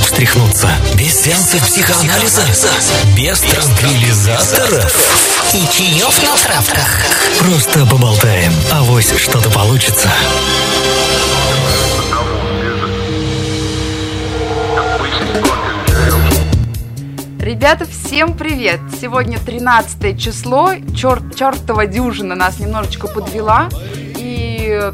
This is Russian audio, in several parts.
как встряхнуться. Без сеансов психоанализа, без транквилизаторов И чаев на травках. Просто поболтаем, авось что-то получится. Ребята, всем привет! Сегодня 13 число, черт, чертова дюжина нас немножечко подвела, и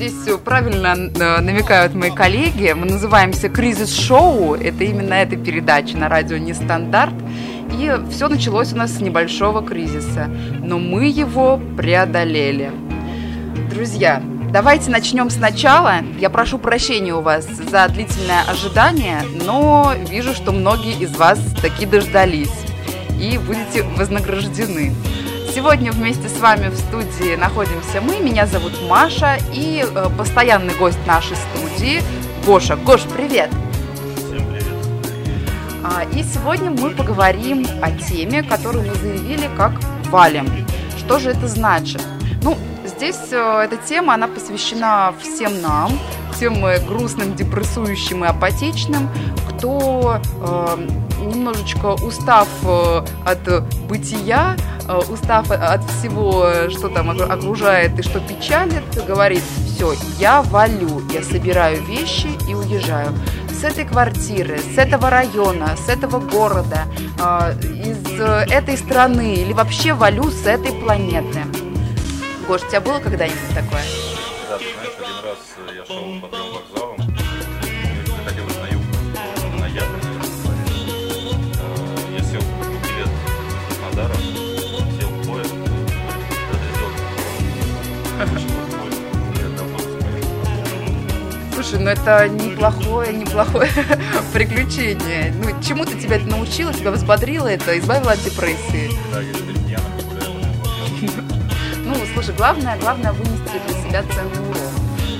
здесь все правильно э, намекают мои коллеги. Мы называемся «Кризис-шоу», это именно эта передача на радио «Нестандарт», и все началось у нас с небольшого кризиса, но мы его преодолели. Друзья, Давайте начнем сначала. Я прошу прощения у вас за длительное ожидание, но вижу, что многие из вас таки дождались и будете вознаграждены. Сегодня вместе с вами в студии находимся мы. Меня зовут Маша и э, постоянный гость нашей студии Гоша. Гош, привет! Всем привет. А, и сегодня мы поговорим о теме, которую мы заявили как «Валим». Что же это значит? Ну, здесь э, эта тема, она посвящена всем нам, всем э, грустным, депрессующим и апатичным, кто э, немножечко устав от бытия, устав от всего, что там окру- окружает и что печалит, говорит, все, я валю, я собираю вещи и уезжаю с этой квартиры, с этого района, с этого города, из этой страны или вообще валю с этой планеты. Гош, у тебя было когда-нибудь такое? Да, ты знаешь, один раз э, я шел по трем вокзалам, и захотелось на юг, на наверное, Э, Я сел купил билет из Краснодара, сел в поезд, давно поехал. Слушай, ну это неплохое, неплохое приключение. Ну, чему-то тебя это научило, тебя взбодрило это, избавило от депрессии. Да, я слушай, главное, главное вынести для себя ценный урок.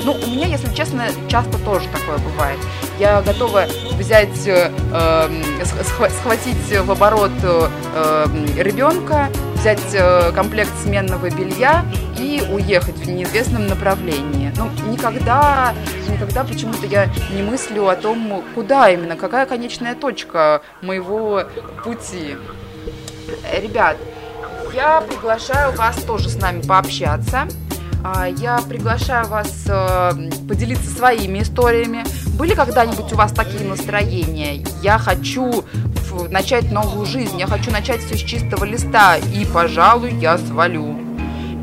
Ну, у меня, если честно, часто тоже такое бывает. Я готова взять, э, эм, сх- схватить в оборот э, ребенка, взять э, комплект сменного белья и уехать в неизвестном направлении. Ну, никогда, никогда почему-то я не мыслю о том, куда именно, какая конечная точка моего пути. Ребят, я приглашаю вас тоже с нами пообщаться. А, Я приглашаю вас э, поделиться своими историями. Были когда-нибудь у вас такие настроения? Я хочу начать новую жизнь, я хочу начать все с чистого листа, и, пожалуй, я свалю.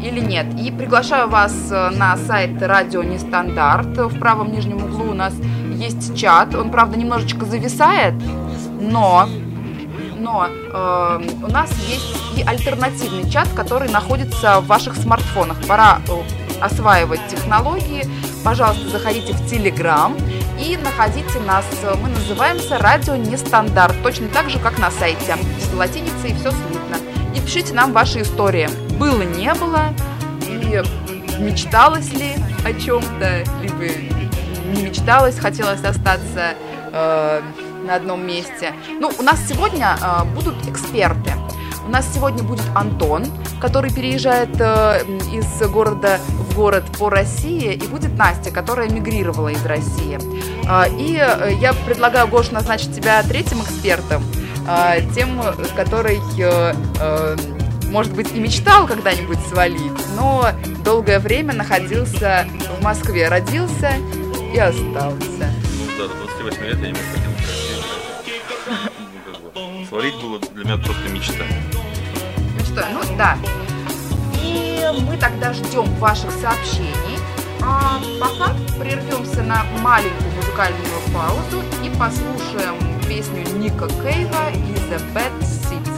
Или нет? И приглашаю вас э, на сайт Радио Нестандарт. В правом нижнем углу у нас есть чат. Он, правда, немножечко зависает, но но э, у нас есть и альтернативный чат, который находится в ваших смартфонах. Пора э, осваивать технологии. Пожалуйста, заходите в Телеграм и находите нас. Мы называемся Радио Нестандарт, точно так же, как на сайте. С латиницей все слитно. И пишите нам ваши истории. Было, не было, и мечталось ли о чем-то, либо не мечталось, хотелось остаться э, на одном месте. Ну, у нас сегодня э, будут эксперты. У нас сегодня будет Антон, который переезжает э, из города в город по России, и будет Настя, которая мигрировала из России. Э, и я предлагаю, Гош, назначить тебя третьим экспертом, э, тем, который, э, э, может быть, и мечтал когда-нибудь свалить, но долгое время находился в Москве, родился и остался. Ну да, до 28 лет я не мог Свалить было для меня просто мечта. Ну что, ну да. И мы тогда ждем ваших сообщений. А пока прервемся на маленькую музыкальную паузу и послушаем песню Ника Кейва из The Bad Seeds.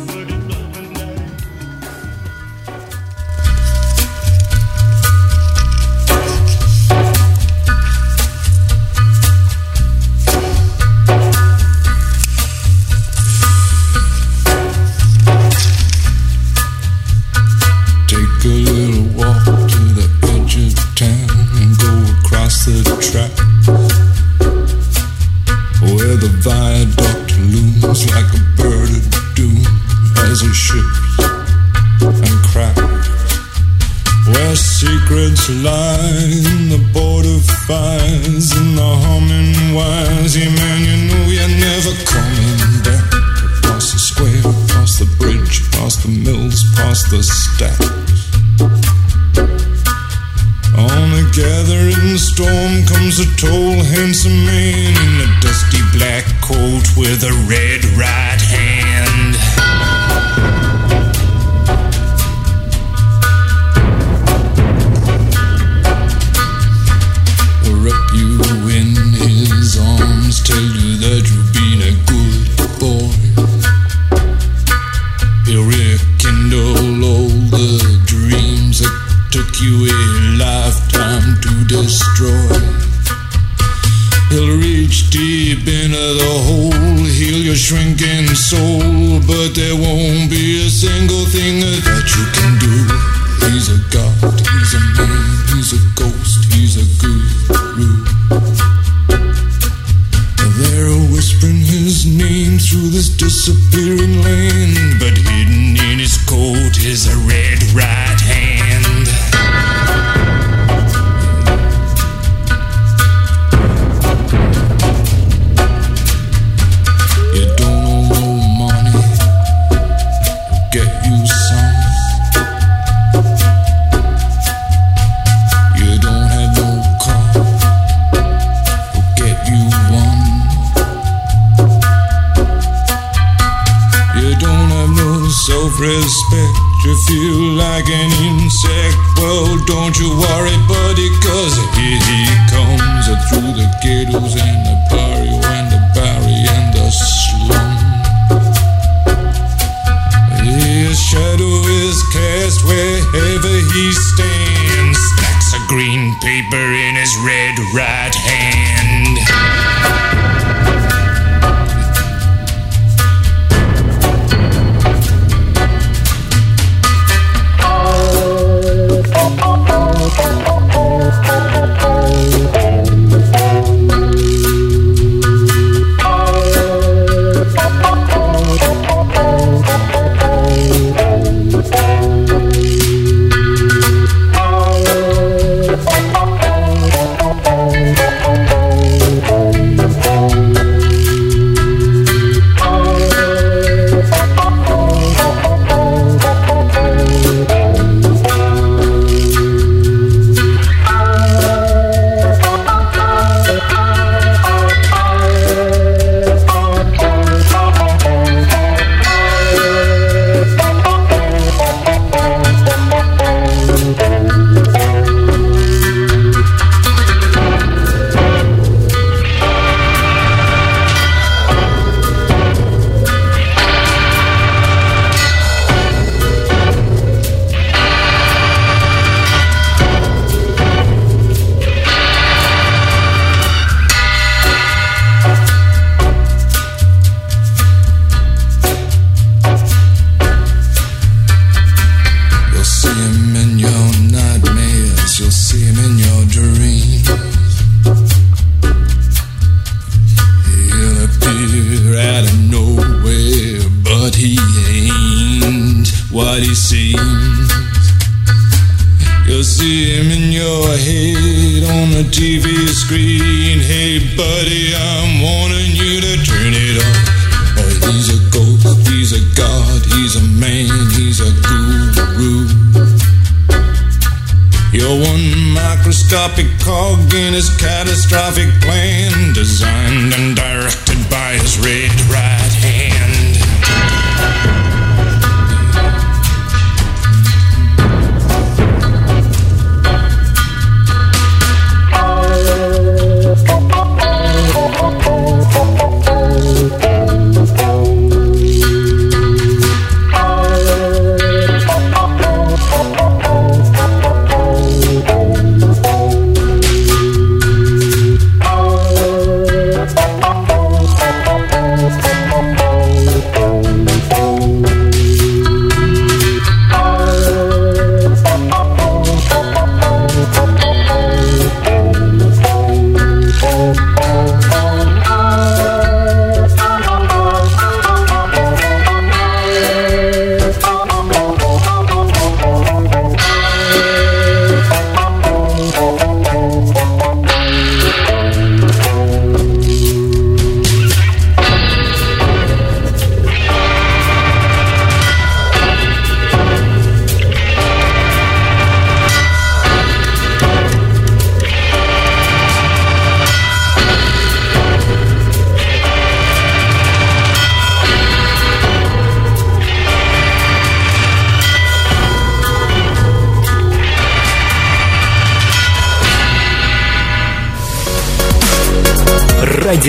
You worry,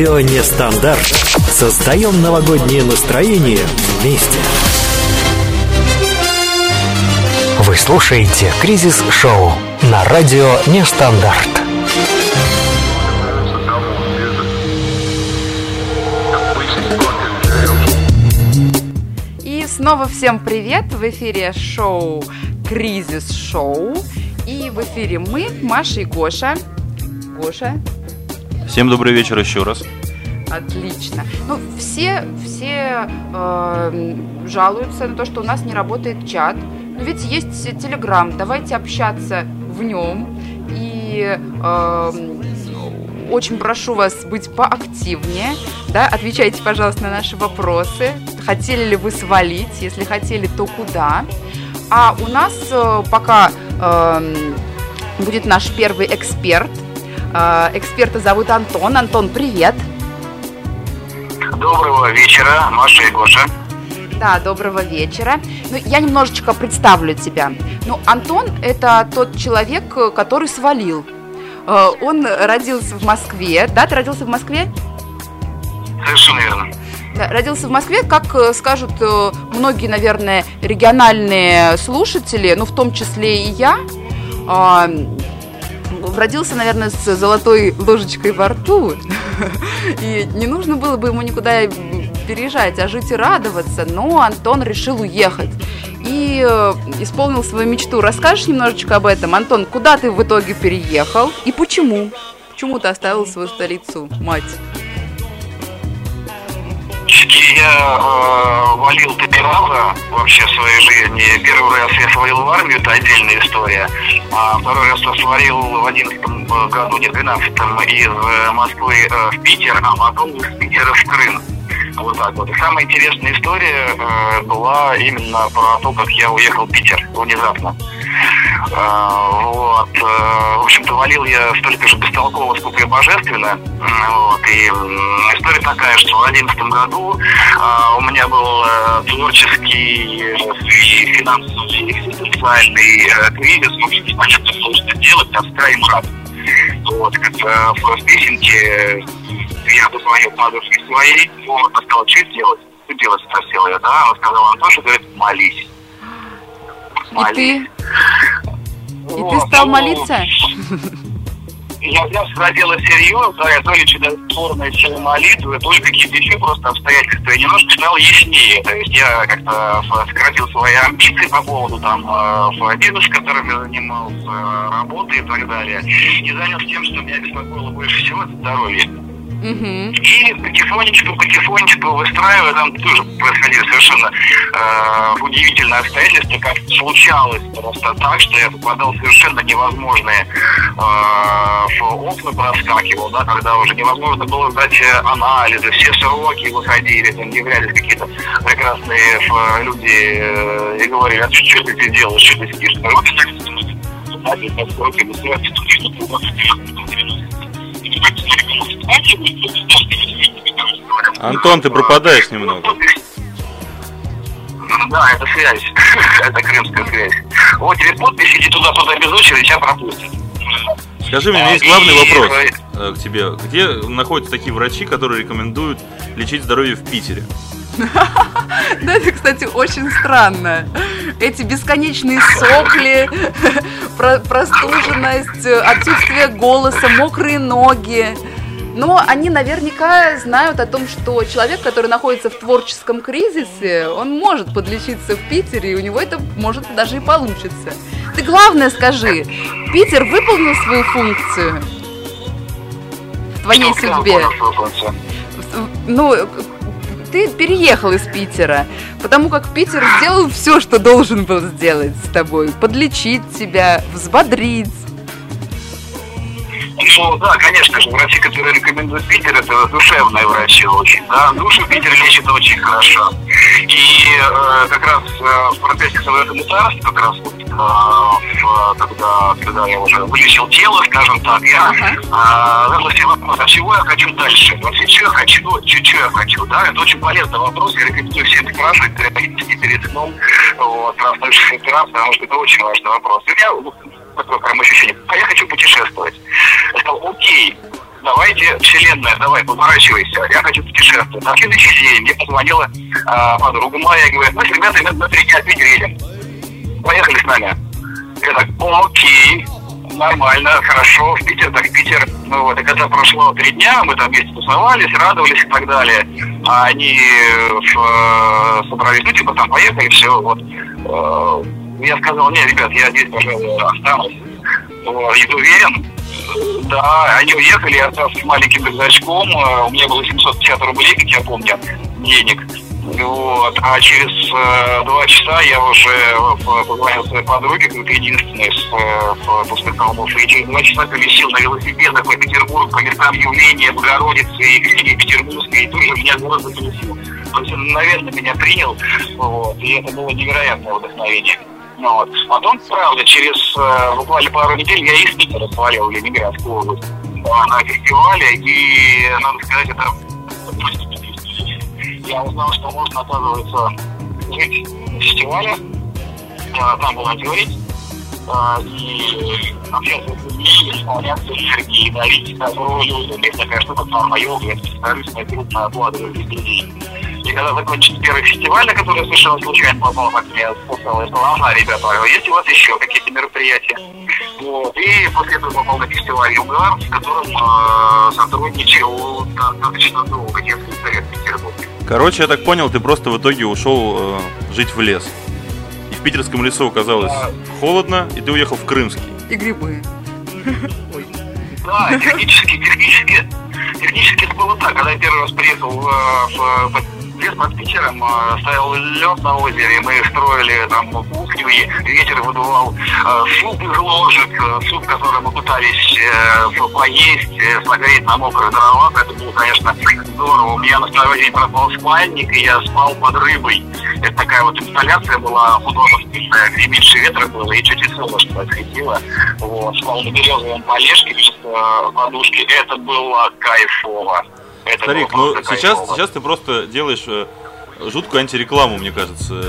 радио Нестандарт. Создаем новогоднее настроение вместе. Вы слушаете «Кризис-шоу» на радио Нестандарт. И снова всем привет! В эфире шоу «Кризис Шоу». И в эфире мы, Маша и Гоша. Гоша, Всем добрый вечер еще раз. Отлично. Ну, все, все э, жалуются на то, что у нас не работает чат. Но ведь есть Телеграм, давайте общаться в нем. И э, очень прошу вас быть поактивнее. Да? Отвечайте, пожалуйста, на наши вопросы. Хотели ли вы свалить? Если хотели, то куда? А у нас э, пока э, будет наш первый эксперт. Э, эксперта зовут Антон. Антон, привет. Доброго вечера, Маша и Гоша. Да, доброго вечера. Ну, я немножечко представлю тебя. Ну, Антон – это тот человек, который свалил. Э, Он родился в Москве. Да, ты родился в Москве? Совершенно верно. Да, родился в Москве, как э, скажут э, многие, наверное, региональные слушатели, ну, в том числе и я, а, родился, наверное, с золотой ложечкой во рту. И не нужно было бы ему никуда переезжать, а жить и радоваться. Но Антон решил уехать и э, исполнил свою мечту. Расскажешь немножечко об этом? Антон, куда ты в итоге переехал и почему? Почему ты оставил свою столицу, мать? Я э, валил три раза вообще в своей жизни. Первый раз я свалил в армию, это отдельная история. А второй раз я свалил в 11 году, не в 12 из э, Москвы э, в Питер, а потом из Питера в Крым. Вот так вот. И самая интересная история э, была именно про то, как я уехал в Питер внезапно. А, вот. э, В общем-то, валил я столько же бестолково, сколько и божественно. Вот. И история такая, что в 2011 году а, у меня был э, творческий э, и финансовый, и социальный э, кризис. В общем, непонятно, что делать, тоска и мрак. Вот, как э, в песенке я позвонил подружке своей, вот, она сказала, что делать? Что делать, спросила я, да? Она сказала, Антоша, говорит, молись. И ты? И ты стал ну, молиться? Я за дело серьезно, да, я то ли чудотворная сила молитвы, то ли какие-то еще просто обстоятельства. Я немножко стал яснее. То есть я как-то сократил свои амбиции по поводу там бизнеса, которым я занимался, э, работы и так далее. И занялся тем, что меня беспокоило больше всего, это здоровье. Мгм. И потихонечку, потихонечку выстраивая, там тоже происходили совершенно э, удивительные обстоятельства, как случалось просто так, что я попадал в совершенно невозможные э, окна проскакивал, да, когда уже невозможно было сдать э, анализы, все сроки выходили, там являлись какие-то прекрасные э, люди э, и говорили, а что ты делаешь, что ты сидишь? Ну, вот так, знаете, так, сроки высылать, Антон, ты пропадаешь немного. Да, это связь. это крымская связь. Вот тебе подпись, иди туда-туда без очереди, тебя пропустят. Скажи мне, у меня есть главный вопрос э, к тебе. Где находятся такие врачи, которые рекомендуют лечить здоровье в Питере? Да, это, кстати, очень странно. Эти бесконечные сопли, про- простуженность, отсутствие голоса, мокрые ноги. Но они наверняка знают о том, что человек, который находится в творческом кризисе, он может подлечиться в Питере, и у него это может даже и получится. Ты главное скажи, Питер выполнил свою функцию в твоей Что судьбе? ну, ты переехал из Питера, потому как Питер сделал все, что должен был сделать с тобой. Подлечить тебя, взбодрить. Ну да, конечно же, врачи, которые рекомендуют Питер, это душевные врачи очень, да. Душу Питер лечит очень хорошо. И э, как раз э, в процессе своего мутарства, как раз вот, э, в- когда, когда я уже вылечил тело, скажем так, я Ага. э, задал себе вопрос, а чего я хочу дальше? Вообще, что я хочу, что, что я хочу, да? Это очень полезный вопрос, я рекомендую всем спрашивать периодически перед сном, вот, раз ночью операции, потому что это очень важный вопрос. И меня ну, такое прям ощущение, а я хочу путешествовать. Я сказал, окей, давайте, вселенная, давай, поворачивайся, я хочу путешествовать. На следующий день мне позвонила а, подруга моя и говорит, мы с ребятами на три дня едем. Поехали с нами. Я так, окей, нормально, хорошо, в Питер, так в Питер. Ну вот, и когда прошло три дня, мы там вместе тусовались, радовались и так далее. А они в, собрались, ну, типа, там поехали, все, вот. Э, я сказал, не, ребят, я здесь, пожалуй, останусь. И уверен, да, они уехали, я остался с маленьким рюкзачком, э, у меня было 750 рублей, как я помню, денег. Вот. А через э, два часа я уже позвонил своей подруге, как единственной с э, после холмов, и через два часа пересел на велосипедах по Петербургу, по местам явления Богородицы и Екатерине Петербургской, и тоже меня город заполесил. То есть он, наверное, меня принял, вот, и это было невероятное вдохновение. Ну. Потом, правда, через э, буквально пару недель я из Питера свалил в Ленинградскую область э, на фестивале, и, надо сказать, это я узнал, что можно, оказывается, жить в фестивале, э, там волонтерить, и общаться с людьми, исполняться энергии, дарить добро людям. Есть такая штука, форма йога, это бескорыстная крупная оплата людей. И когда закончится первый фестиваль, на который я совершенно случайно попал, как мне сказал, я сказал, ага, ребята, а есть у вас еще какие-то мероприятия? Вот. И после этого попал на фестиваль Югар, с которым э, сотрудничал достаточно долго, несколько лет в Петербурге. Короче, я так понял, ты просто в итоге ушел э, жить в лес. И в питерском лесу оказалось да. холодно, и ты уехал в Крымский. И грибы. Да, технически, технически, технически это было так. Когда я первый раз приехал в, в, в лес под Питером, э, стоял лед на озере, мы строили там кухню, и ветер выдувал э, суп из ложек, э, суп, который мы пытались поесть, согреть на мокрых дровах. Это было, конечно, здорово. У меня на второй день пропал спальник, и я спал под рыбой. Это такая вот инсталляция была художественная, где меньше ветра было, и чуть и солнышко светило. Вот, спал на березовом полежке без подушки. Это было кайфово. Это Старик, ну сейчас, сейчас ты просто делаешь э, жуткую антирекламу, мне кажется.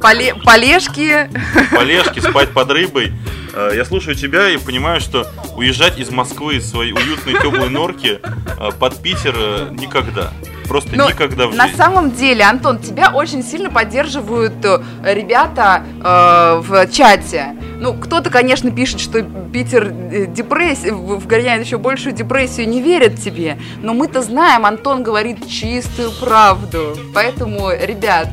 Поле полежки. Полежки, спать под рыбой. Э, я слушаю тебя и понимаю, что уезжать из Москвы, из своей уютной теплой норки э, под Питер никогда. Просто Но никогда в жизни. На самом деле, Антон, тебя очень сильно поддерживают ребята э, в чате. Ну, кто-то, конечно, пишет, что Питер э, депрессия, вгоняет еще большую депрессию, не верят тебе. Но мы-то знаем, Антон говорит чистую правду. Поэтому, ребят,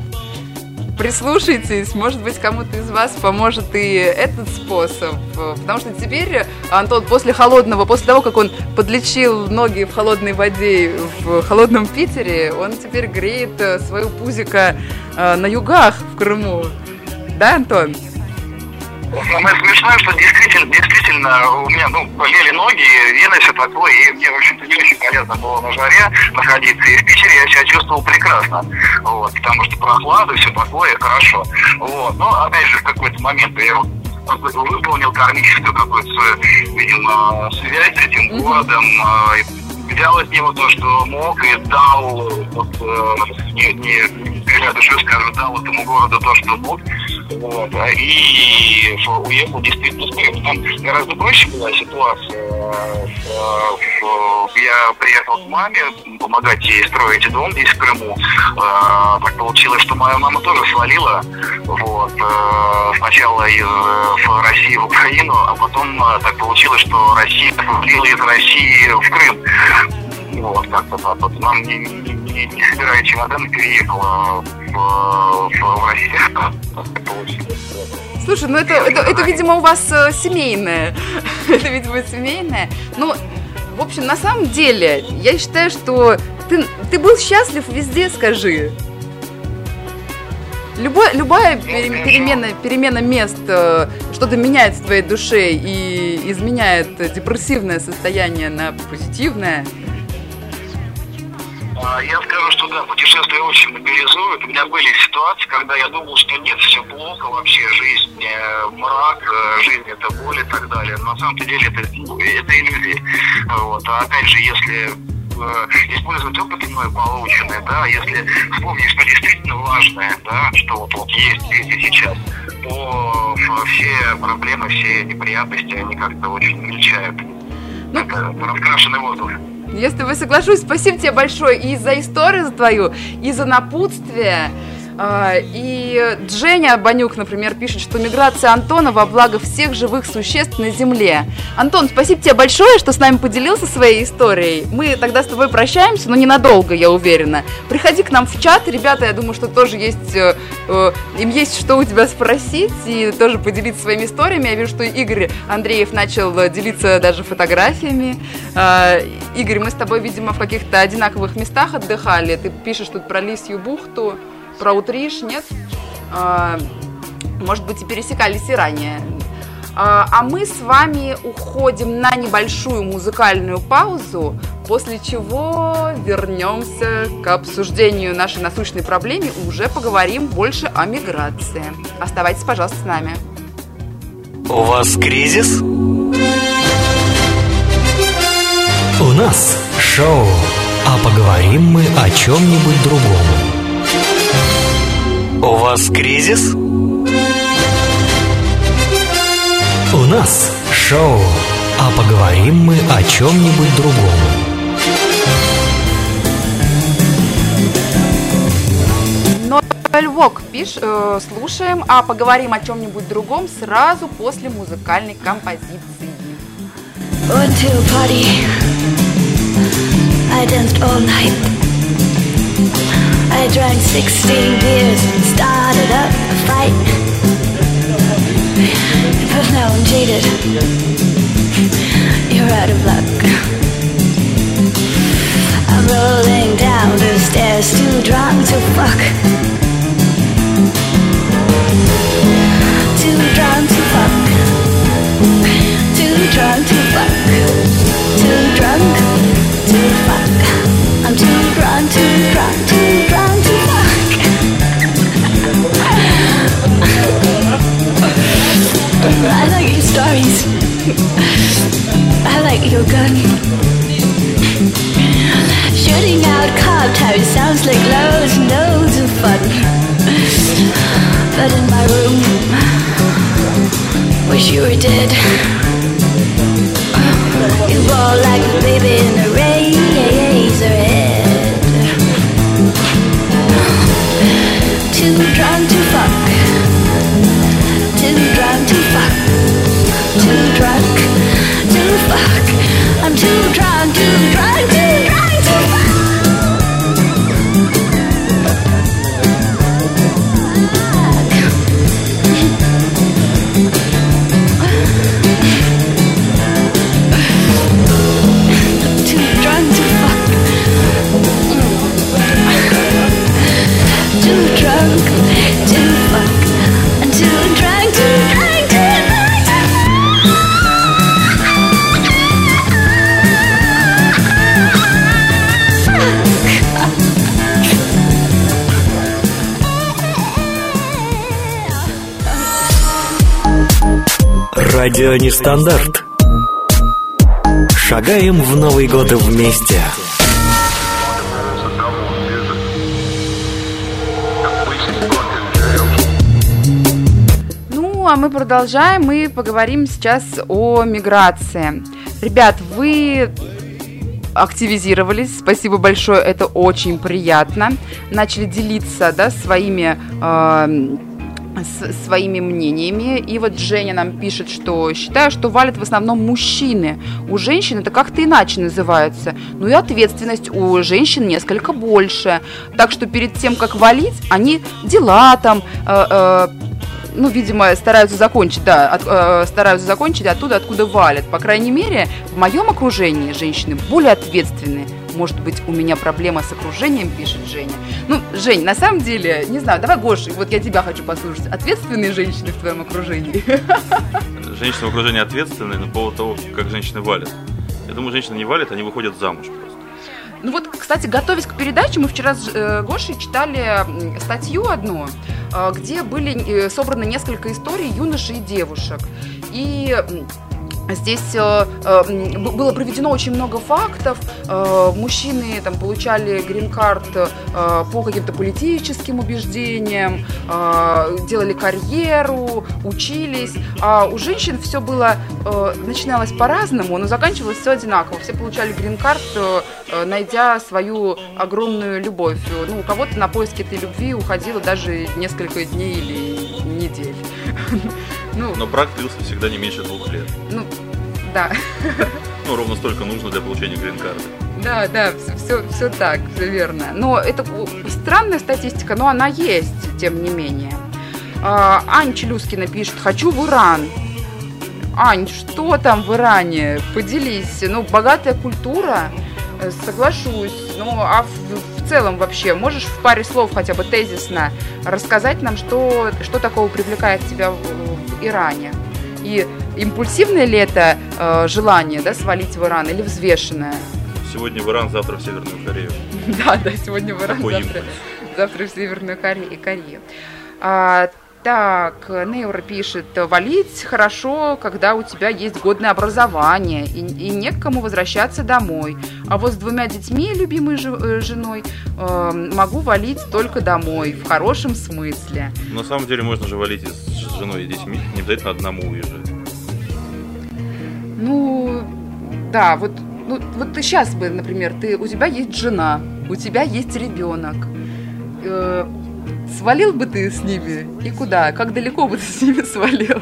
прислушайтесь, может быть, кому-то из вас поможет и этот способ. Потому что теперь Антон после холодного, после того, как он подлечил ноги в холодной воде в холодном Питере, он теперь греет э, свою пузико э, на югах в Крыму. Да, Антон? Самое смешное, что действительно, действительно у меня, ну, болели ноги, вены, все такое, и мне, в общем-то, не очень полезно было на жаре находиться. И в Питере я себя чувствовал прекрасно, вот, потому что прохлада, все такое, хорошо. Вот, но, опять же, в какой-то момент я выполнил кармическую какую-то, видимо, связь с этим городом, а, взял от него то, что мог, и дал, вот, э, не, я душу скажу, дал этому городу то, что мог, вот, а, и уехал действительно с. Там гораздо проще была ситуация. Я приехал к маме помогать ей строить дом здесь, в Крыму. А, так получилось, что моя мама тоже свалила. Вот. Э, сначала из э, России в Украину, а потом э, так получилось, что Россия свалила из России в Крым. Вот, как-то так вот. Нам не, не, не, не собирая чемодан, переехала в, в, в Россию. Слушай, ну это, это, это, видимо, у вас э, семейное. это, видимо, семейное. Ну, в общем, на самом деле, я считаю, что ты, ты был счастлив везде, скажи. Любой, любая перемена, перемена мест э, что-то меняет в твоей душе и изменяет депрессивное состояние на позитивное. А, я скажу, что да, путешествия очень мобилизуют. У меня были ситуации, когда я думал, что нет, все плохо вообще, жизнь э, мрак, э, жизнь это боль и так далее. Но на самом деле это, ну, это иллюзии. Вот. А опять же, если э, использовать опыт мной полученный, да, если вспомнить, что действительно важное, да, что вот, вот есть здесь и сейчас, то все проблемы, все неприятности, они как-то очень мельчают. как раскрашенный воздух. Я с тобой соглашусь. Спасибо тебе большое и за историю твою, и за напутствие. А, И Женя Банюк, например, пишет, что миграция Антона во благо всех живых существ на Земле. Антон, спасибо тебе большое, что с нами поделился своей историей. Мы тогда с тобой прощаемся, но ненадолго, я уверена. Приходи к нам в чат, ребята, я думаю, что тоже есть, э, э, им есть что у тебя спросить и тоже поделиться своими историями. Я вижу, что Игорь Андреев начал э, делиться даже фотографиями. А, Игорь, мы с тобой, видимо, в каких-то одинаковых местах отдыхали. Ты пишешь тут про Лисью бухту про Утриш, нет? А, может быть, и пересекались и ранее. А, а мы с вами уходим на небольшую музыкальную паузу, после чего вернемся к обсуждению нашей насущной проблемы и уже поговорим больше о миграции. Оставайтесь, пожалуйста, с нами. У вас кризис? У нас шоу, а поговорим мы о чем-нибудь другом. У вас кризис? У нас шоу, а поговорим мы о чем-нибудь другом. Ноэль Вок пиш, э, слушаем, а поговорим о чем-нибудь другом сразу после музыкальной композиции. Went to a party. I danced all night. I drank 16 beers and started up a fight. But now I'm jaded. You're out of luck. I'm rolling down the stairs, too drunk to fuck. Too drunk your gun. Shooting out cop tires sounds like loads and loads of fun. But in my room, wish you were dead. You roll like a baby in a razor Радио Нестандарт. Шагаем в Новый год вместе. Ну, а мы продолжаем. Мы поговорим сейчас о миграции. Ребят, вы активизировались. Спасибо большое, это очень приятно. Начали делиться да, своими э, с- своими мнениями. И вот Женя нам пишет, что считаю, что валят в основном мужчины. У женщин это как-то иначе называется. Ну и ответственность у женщин несколько больше. Так что перед тем, как валить, они дела там, э, э, ну, видимо, стараются закончить, да, от- э, стараются закончить оттуда, откуда валят. По крайней мере, в моем окружении женщины более ответственные. Может быть, у меня проблема с окружением, пишет Женя. Ну, Жень, на самом деле, не знаю, давай, Гоша, вот я тебя хочу послушать. Ответственные женщины в твоем окружении? Женщины в окружении ответственны на поводу того, как женщины валят. Я думаю, женщины не валят, они выходят замуж просто. Ну вот, кстати, готовясь к передаче, мы вчера с э, Гошей читали статью одну, э, где были э, собраны несколько историй юношей и девушек. И Здесь э, э, было проведено очень много фактов. Э, мужчины там получали грин-карт э, по каким-то политическим убеждениям, э, делали карьеру, учились. А у женщин все было э, начиналось по-разному, но заканчивалось все одинаково. Все получали грин-карт, э, э, найдя свою огромную любовь. Ну, у кого-то на поиски этой любви уходило даже несколько дней или недель. Ну, Но брак длился всегда не меньше двух лет. ну, да. Ну, ровно столько нужно для получения грин-карты. Да, да, все, все так, все верно. Но это странная статистика, но она есть, тем не менее. А, Ань Челюскина пишет, хочу в Иран. Ань, что там в Иране? Поделись. Ну, богатая культура, э, соглашусь. Ну, а в, в целом вообще, можешь в паре слов хотя бы тезисно рассказать нам, что, что такого привлекает тебя в, в Иране? И импульсивное ли это э, желание, да, свалить в Иран или взвешенное? Сегодня в Иран, завтра в Северную Корею. Да, да, сегодня в Иран, завтра, в Северную Корею. А, так, Нейра пишет, валить хорошо, когда у тебя есть годное образование и, и не к кому возвращаться домой. А вот с двумя детьми, любимой жи- э, женой, э, могу валить только домой, в хорошем смысле. На самом деле можно же валить и с женой и детьми, не обязательно одному уезжать. Ну, да, вот, ну, вот ты сейчас бы, например, ты, у тебя есть жена, у тебя есть ребенок. Э, свалил бы ты с ними и куда? Как далеко бы ты с ними свалил?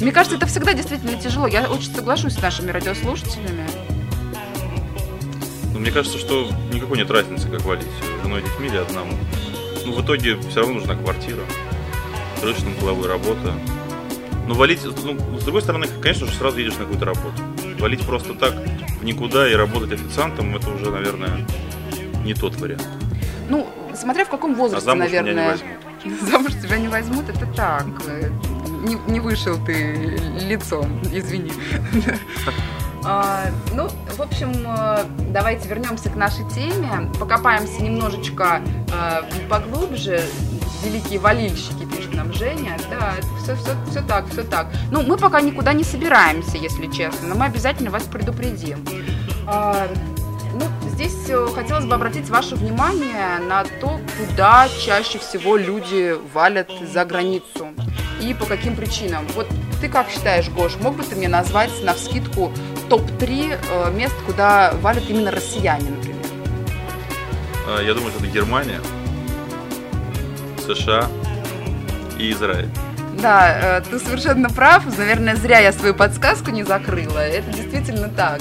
Мне кажется, это всегда действительно тяжело. Я очень соглашусь с нашими радиослушателями. Но мне кажется, что никакой нет разницы, как валить женой, детьми или одному. Ну, в итоге все равно нужна квартира, крыша над работа. Но валить, ну, с другой стороны, конечно же, сразу едешь на какую-то работу. Валить просто так в никуда и работать официантом, это уже, наверное, не тот вариант. Ну, смотря в каком А возрасте, замуж меня не наверное. возьмут. Замуж тебя не возьмут, это так. Не, не вышел ты лицом, извини. А, Ну, в общем, э, давайте вернемся к нашей теме, покопаемся немножечко э, поглубже. Великие валильщики, нам Женя. Да, все, все, все так, все так. Ну, мы пока никуда не собираемся, если честно, но мы обязательно вас предупредим. А, ну, здесь э, хотелось бы обратить ваше внимание на то, куда чаще всего люди валят за границу и по каким причинам. Вот ты как считаешь, Гош, мог бы ты мне назвать на вскидку топ-3 э, мест, куда валят именно россияне, например? А, Я думаю, что это Германия, США и Израиль. Да, э, ты совершенно прав. Наверное, зря я свою подсказку не закрыла. Это действительно так.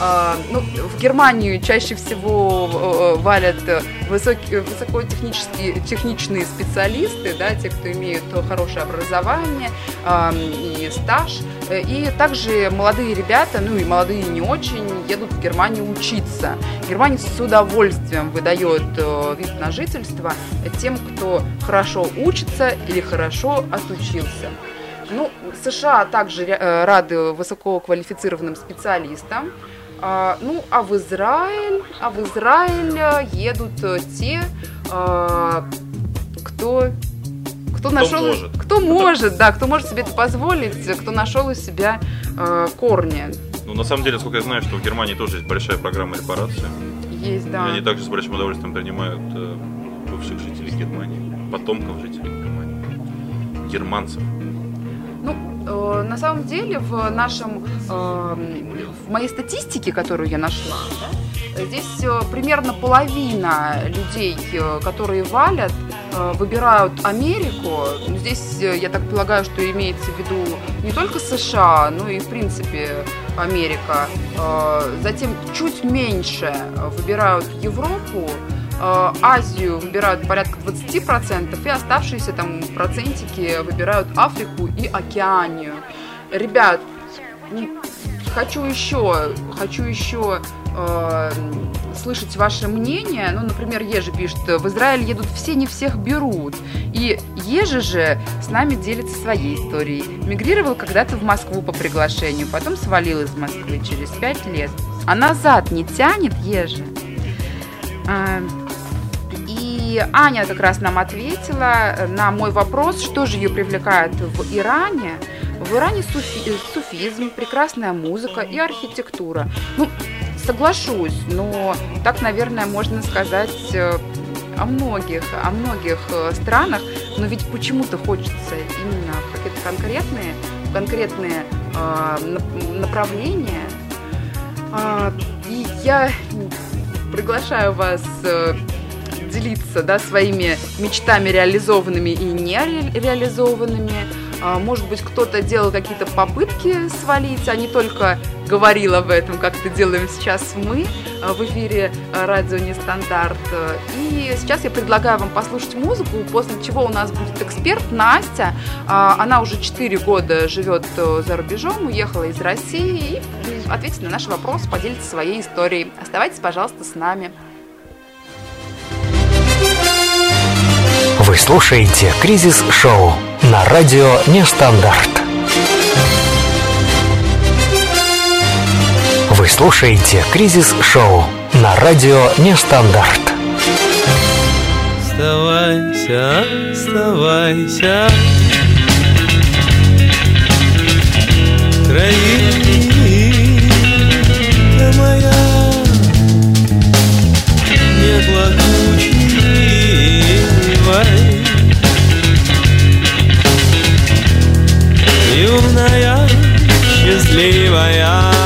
А, Ну, в Германию чаще всего э, валят э, высокие, высокотехнические техничные специалисты, да, те, кто имеют хорошее образование ам, и стаж. Э, И также молодые ребята, ну и молодые не очень, едут в Германию учиться. Германия с удовольствием выдает э, вид на жительство тем, кто хорошо учится или хорошо отучился. Ну, США также э, рады высококвалифицированным специалистам. А, ну, а в Израиль, а в Израиль э, едут э, те, а, кто, кто нашел, может. кто может, да, кто может себе это позволить, кто нашел у себя э, корни. Ну, на самом деле, насколько я знаю, что в Германии тоже есть большая программа репарации. Есть, И да. они также с большим удовольствием принимают э, бывших жителей Германии, потомков жителей Германии, германцев. Э, на самом деле в нашем, э, в моей статистике, которую я нашла, здесь э, примерно половина людей, которые валят, выбирают Америку. Ну, Здесь, я так полагаю, что имеется в виду не только США, но и, в принципе, Америка. Затем чуть меньше выбирают Европу, Азию выбирают порядка 20%, и оставшиеся там процентики выбирают Африку и Океанию. Ребят, хочу еще, хочу еще э, слышать ваше мнение. Ну, например, Ежи пишет, в Израиль едут все, не всех берут. И Ежи же с нами делится своей историей. Мигрировал когда-то в Москву по приглашению, потом свалил из Москвы через пять лет. А назад не тянет Ежи? А, И Аня как раз нам ответила на мой вопрос, что же ее привлекает в Иране. в Иране суфи- э, суфизм, прекрасная музыка и архитектура. Ну, соглашусь, но так, наверное, можно сказать э, о многих, о многих э, странах, но ведь почему-то хочется именно какие-то конкретные, конкретные э, нап- направления. А, и я приглашаю вас э, делиться да, своими мечтами реализованными и не ре- реализованными. А, Может быть, кто-то делал какие-то попытки свалить, а не только говорил об этом, как это делаем сейчас мы а, в эфире а, радио Нестандарт. И сейчас я предлагаю вам послушать музыку, после чего у нас будет эксперт Настя. Она уже 4 года живет э, за рубежом, уехала из России и ответит на наши вопросы, поделится своей историей. Оставайтесь, пожалуйста, с нами. Вы слушаете «Кризис-шоу» на радио «Нестандарт». Вы слушаете «Кризис-шоу» на радио «Нестандарт». Оставайся, оставайся Кровинка моя Не плакучивай Юная, счастливая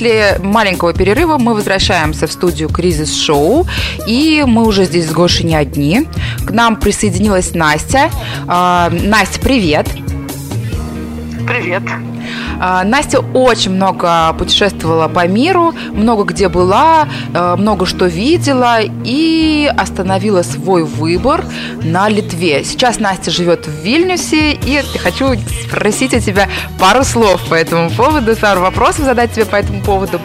После маленького перерыва мы возвращаемся в студию Кризис Шоу. И мы уже здесь с Гошей не одни. К нам присоединилась Настя. А, Настя, привет! Привет. А, Настя очень много путешествовала по миру, много где была, э, много что видела и остановила свой выбор на Литве. Сейчас Настя живет в Вильнюсе, и хочу спросить у тебя пару слов по этому поводу, пару вопросов задать тебе по этому поводу.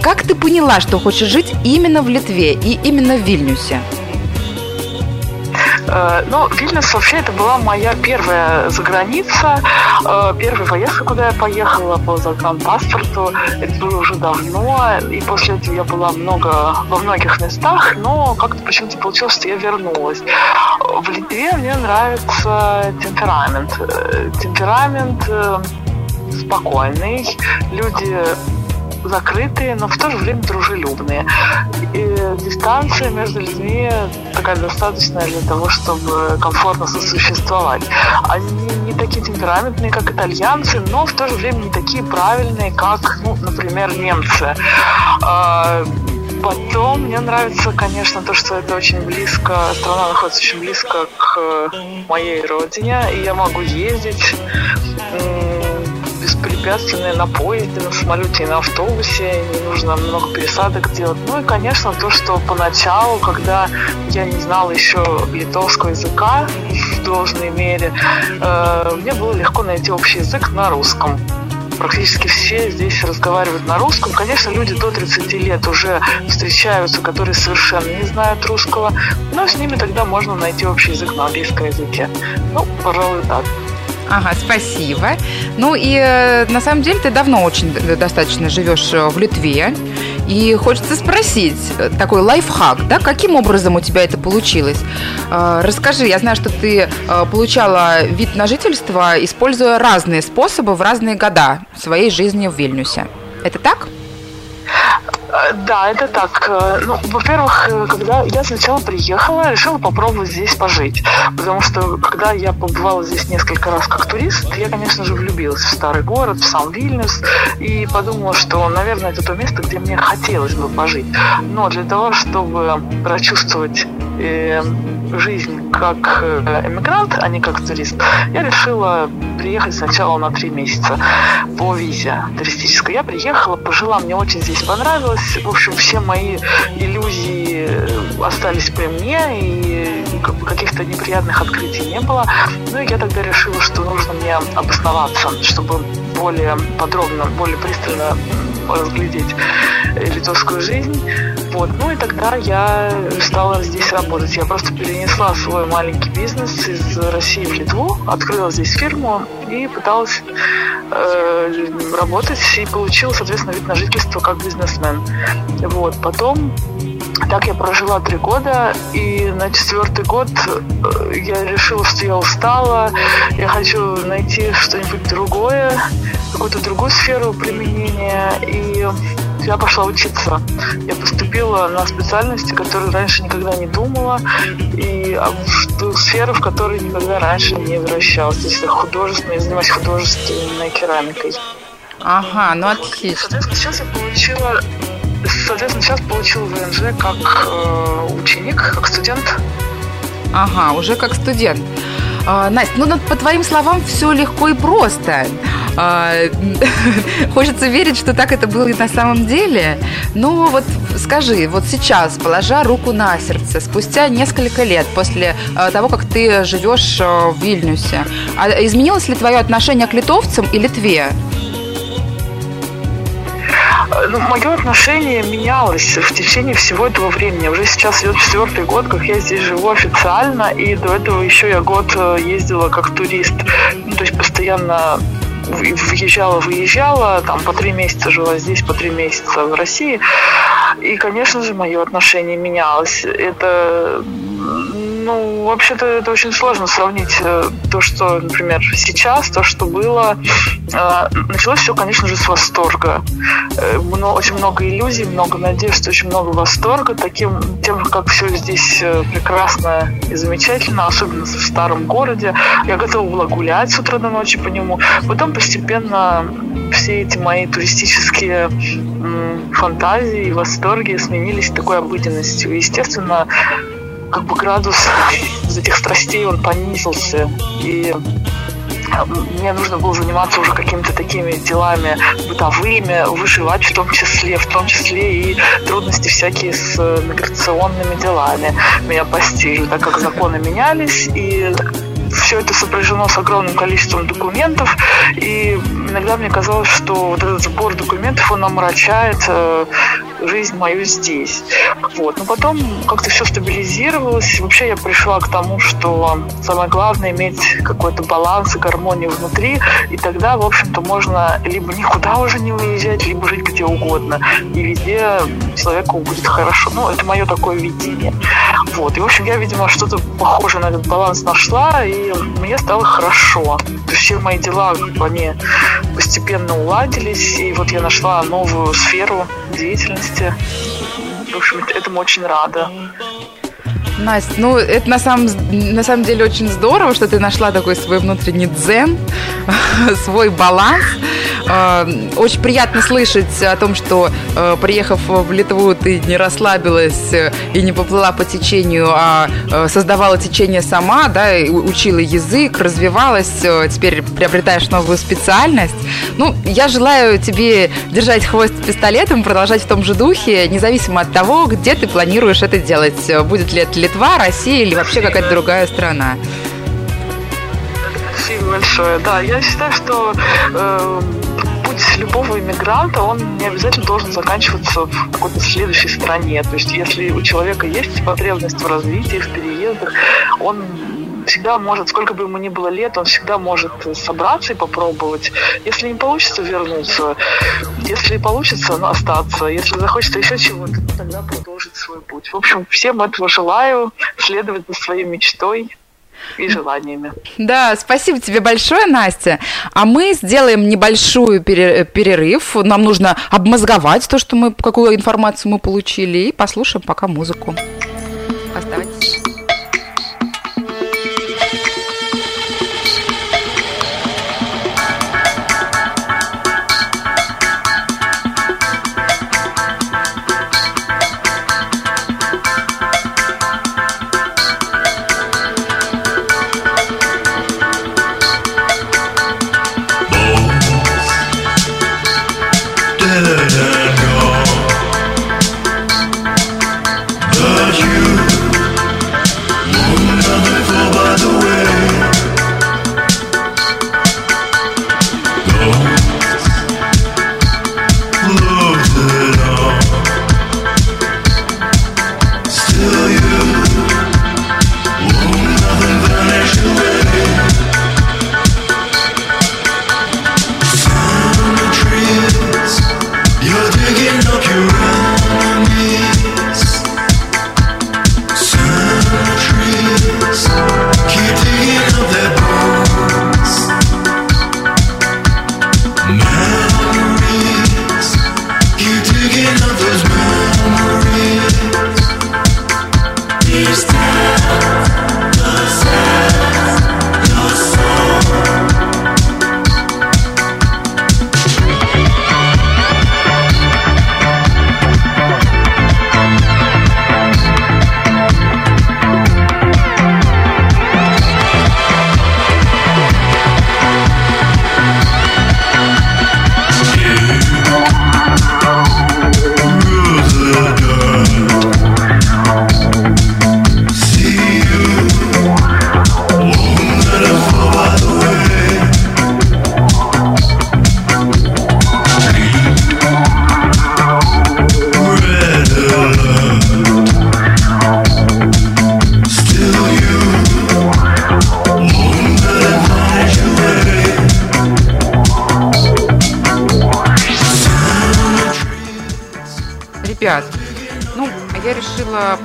Как ты поняла, что хочешь жить именно в Литве и именно в Вильнюсе? Э, Ну, Вильнюс вообще это была моя первая заграница, э, первая поездка, куда я поехала по загранпаспорту. Это было уже давно, и после этого я была много, во многих местах, но как-то почему-то получилось, что я вернулась. В Литве мне нравится темперамент. Э, Темперамент спокойный, люди закрытые, но в то же время дружелюбные. И дистанция между людьми такая достаточная для того, чтобы комфортно сосуществовать. Они не такие темпераментные, как итальянцы, но в то же время не такие правильные, как, ну, например, немцы. А, Потом мне нравится, конечно, то, что это очень близко, страна находится очень близко к моей родине, и я могу ездить м, беспрепятственно на поезде, на самолете и на автобусе, не нужно много пересадок делать. Ну и, конечно, то, что поначалу, когда я не знала еще литовского языка в должной мере, э, мне было легко найти общий язык на русском практически все здесь разговаривают на русском. Конечно, люди до 30 лет уже встречаются, которые совершенно не знают русского, но с ними тогда можно найти общий язык на английском языке. Ну, пожалуй, так. Ага, спасибо. Ну и э, на самом деле ты давно очень достаточно живешь э, в Литве. И хочется спросить, э, такой лайфхак, да, каким образом у тебя это получилось? Расскажи, я знаю, что ты получала вид на жительство, используя разные способы в разные года своей жизни в Вильнюсе. Это так? Э, Да, это так. Э, Ну, во-первых, э, когда я сначала приехала, решила попробовать здесь пожить. Потому что, когда я побывала здесь несколько раз как турист, я, конечно же, влюбилась в старый город, в сам Вильнюс, и подумала, что, наверное, это то место, где мне хотелось бы пожить. Но для того, чтобы прочувствовать э, жизнь как э, эмигрант, а не как турист, я решила приехать сначала на три месяца по визе туристической. Я приехала, пожила, мне очень здесь понравилось. В общем, все мои иллюзии э, остались при мне, и бы каких-то неприятных открытий не было. Ну и я тогда решила, что нужно мне обосноваться, чтобы более подробно, более пристально разглядеть э, литовскую жизнь. Вот. Ну и тогда я стала здесь работать. Я просто перенесла свой маленький бизнес из России в Литву, открыла здесь фирму и пыталась э, работать и получила, соответственно, вид на жительство как бизнесмен. Вот. Потом так я прожила три года, и на четвертый год э, я решила, что я устала, я хочу найти что-нибудь другое, какую-то другую сферу применения, и я пошла учиться. Я поступила на специальности, которые раньше никогда не думала, и а, в ту сферу, в которой никогда раньше не вращалась. То есть это художественная, я занимаюсь художественной керамикой. Ага, ну отлично. Соответственно, сейчас я получила Соответственно, сейчас получила ВНЖ как э, ученик, как студент. Ага, уже как студент. А, Настя, ну, по твоим словам, все легко и просто. А, Хочется верить, что так это было и на самом деле. Но вот скажи, вот сейчас, положа руку на сердце, спустя несколько лет после а, того, как ты живешь а, в Вильнюсе, а изменилось ли твое отношение к литовцам и Литве? Ну, мое отношение менялось в течение всего этого времени. Уже сейчас идет четвертый год, как я здесь живу официально, и до этого еще я год э, ездила как турист. Ну, то есть постоянно въезжала, выезжала, там по три месяца жила здесь, по три месяца в России. И, конечно же, мое отношение менялось. Это, ну, вообще-то это очень сложно сравнить э, то, что, например, сейчас, то, что было. Э, Началось все, конечно же, с восторга. Э, Очень много иллюзий, много надежд, очень много восторга таким, тем, как все здесь прекрасно и замечательно, особенно в старом городе. Я готова была гулять с утра до ночи по нему. Потом постепенно все эти мои туристические фантазии и восторги сменились такой обыденностью. Естественно, как бы градус из этих страстей он понизился. И мне нужно было заниматься уже какими-то такими делами бытовыми, выживать в том числе, в том числе и трудности всякие с миграционными делами меня постигли, так как законы менялись, и все это сопряжено с огромным количеством документов, и иногда мне казалось, что вот этот сбор документов, он омрачает э, жизнь мою здесь. Вот. Но потом как-то все стабилизировалось. Вообще я пришла к тому, что самое главное иметь какой-то баланс и гармонию внутри, и тогда, в общем-то, можно либо никуда уже не уезжать, либо жить где угодно. И везде человеку будет хорошо. Ну, это мое такое видение. Вот. И, в общем, я, видимо, что-то похожее на этот баланс нашла, и мне стало хорошо. То есть все мои дела, они постепенно уладились, и вот я нашла новую сферу деятельности. В общем, этому очень рада. Настя, ну это на самом, на самом деле очень здорово, что ты нашла такой свой внутренний дзен, свой баланс. А, очень приятно слышать о том, что э, приехав в Литву, ты не расслабилась э, и не поплыла по течению, а э, создавала течение сама, да, учила язык, развивалась, теперь приобретаешь новую специальность. Ну, я желаю тебе держать хвост пистолетом, продолжать в том же духе, независимо от того, где ты планируешь это делать. Будет ли это Литва, Россия или вообще какая-то другая страна. Спасибо большое. Да, я считаю, что э, путь любого иммигранта, он не обязательно должен заканчиваться в какой-то следующей стране. То есть, если у человека есть потребность в развитии, в переездах, он всегда может, сколько бы ему ни было лет, он всегда может собраться и попробовать. Если не получится, вернуться. Если получится, ну, остаться. Если захочется еще чего-то, то тогда продолжить свой путь. В общем, всем этого желаю. Следовать за своей мечтой и желаниями. Да, спасибо тебе большое, Настя. А мы сделаем небольшую перерыв. Нам нужно обмозговать то, что мы, какую информацию мы получили, и послушаем пока музыку. Оставайтесь. Sir.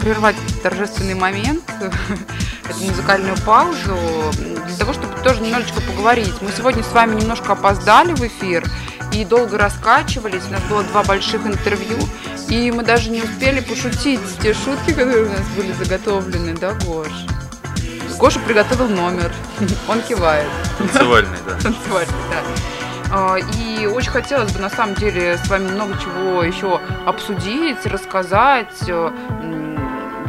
Прервать торжественный момент, эту музыкальную паузу, для того, чтобы тоже немножечко поговорить. Мы сегодня с вами немножко опоздали в эфир и долго раскачивались. У нас было два больших интервью, и мы даже не успели пошутить те шутки, которые у нас были заготовлены, да, Гош? Гоша приготовил номер, он кивает. Танцевальный, да. Танцевальный, да. А, и очень хотелось бы на самом деле с вами много чего еще обсудить, рассказать, э,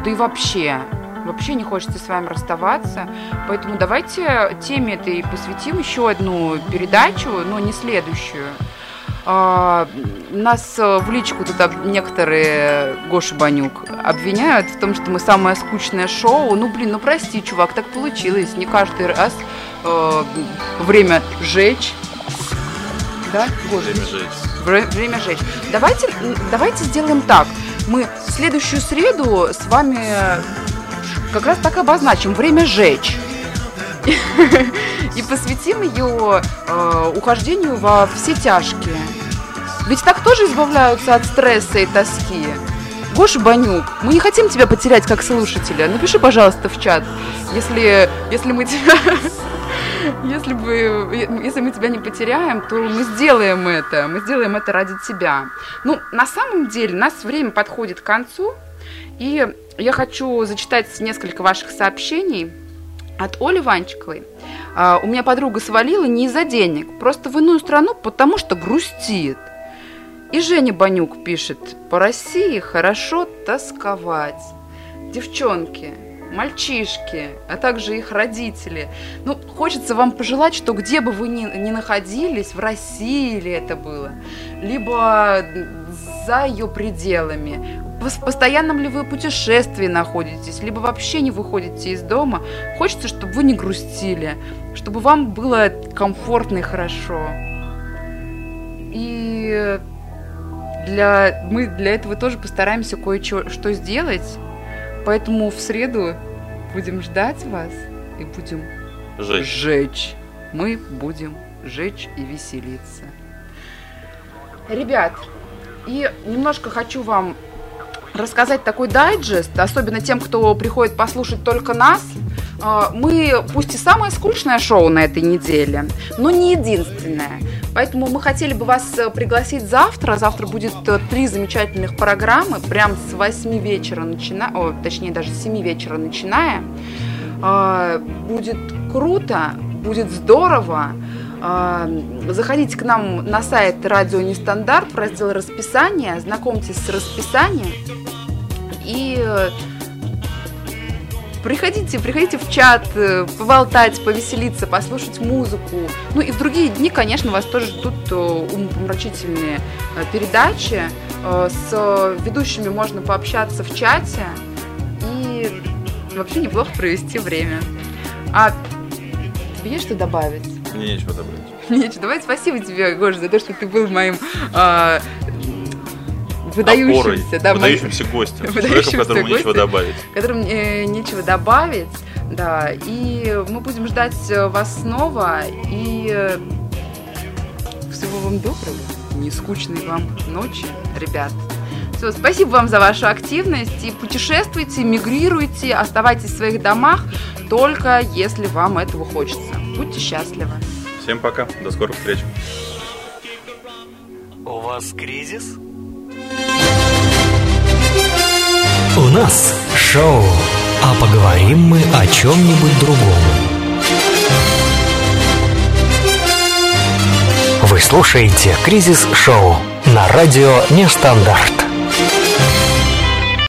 да и вообще, вообще не хочется с вами расставаться. Поэтому давайте теме этой посвятим еще одну передачу, но не следующую. А, нас э, в личку тут некоторые, Гоша Банюк, обвиняют в том, что мы самое скучное шоу. Ну, блин, ну прости, чувак, так получилось. Не каждый раз э, время жечь. Да, Гоша? Время. Вре- Время жечь. Давайте, давайте сделаем так. Мы в следующую среду с вами как раз так обозначим. Время жечь. И посвятим ее э, ухождению во все тяжкие. Ведь так тоже избавляются от стресса и тоски. Гоша Банюк, мы не хотим тебя потерять как слушателя. Напиши, пожалуйста, в чат, если, если мы тебя... Если, бы, если мы тебя не потеряем, то мы сделаем это. Мы сделаем это ради тебя. Ну, на самом деле, нас время подходит к концу. И я хочу зачитать несколько ваших сообщений от Оли Ванчиковой. А, У меня подруга свалила не из-за денег, просто в иную страну, потому что грустит. И Женя Банюк пишет, по России хорошо тосковать. Девчонки, мальчишки, а также их родители. Ну, хочется вам пожелать, что где бы вы ни, ни находились, в России ли это было, либо за ее пределами, в постоянном ли вы путешествии находитесь, либо вообще не выходите из дома, хочется, чтобы вы не грустили, чтобы вам было комфортно и хорошо. И для, мы для этого тоже постараемся кое-что что сделать. Поэтому в среду будем ждать вас и будем Жечь. жечь. Мы будем жечь и веселиться. Ребят, и немножко хочу вам рассказать такой дайджест, особенно тем, кто приходит послушать только нас. А, Мы, пусть и самое скучное шоу на этой неделе, но не единственное. Поэтому мы хотели бы вас э, пригласить завтра. Завтра будет э, три замечательных программы, прям с 8 вечера начиная, точнее даже с 7 вечера начиная. А, Будет круто, будет здорово. А, Заходите к нам на сайт Радио Нестандарт в раздел расписания, знакомьтесь с расписанием и э, приходите, приходите в чат, э, поболтать, повеселиться, послушать музыку. Ну и в другие дни, конечно, вас тоже ждут э, умопомрачительные передачи. С ведущими можно пообщаться в чате и вообще неплохо провести время. А тебе есть что добавить? Мне нечего добавить. Нечего. Давай спасибо тебе, Гоша, за то, что ты был моим а, выдающимся, Опорой, да, моим- выдающимся гостем. Человеком, выдающимся которому нечего гостем. добавить. которым э, нечего добавить, да, и мы будем ждать э, вас снова, и э, всего вам доброго, не скучной вам ночи, ребят. Все, спасибо вам за вашу активность, и путешествуйте, мигрируйте, оставайтесь в своих домах, только если вам этого хочется. Будьте счастливы. Всем пока. До скорых встреч. У вас кризис? У нас шоу, а поговорим мы о чем-нибудь другом. Вы слушаете «Кризис-шоу» на радио «Нестандарт».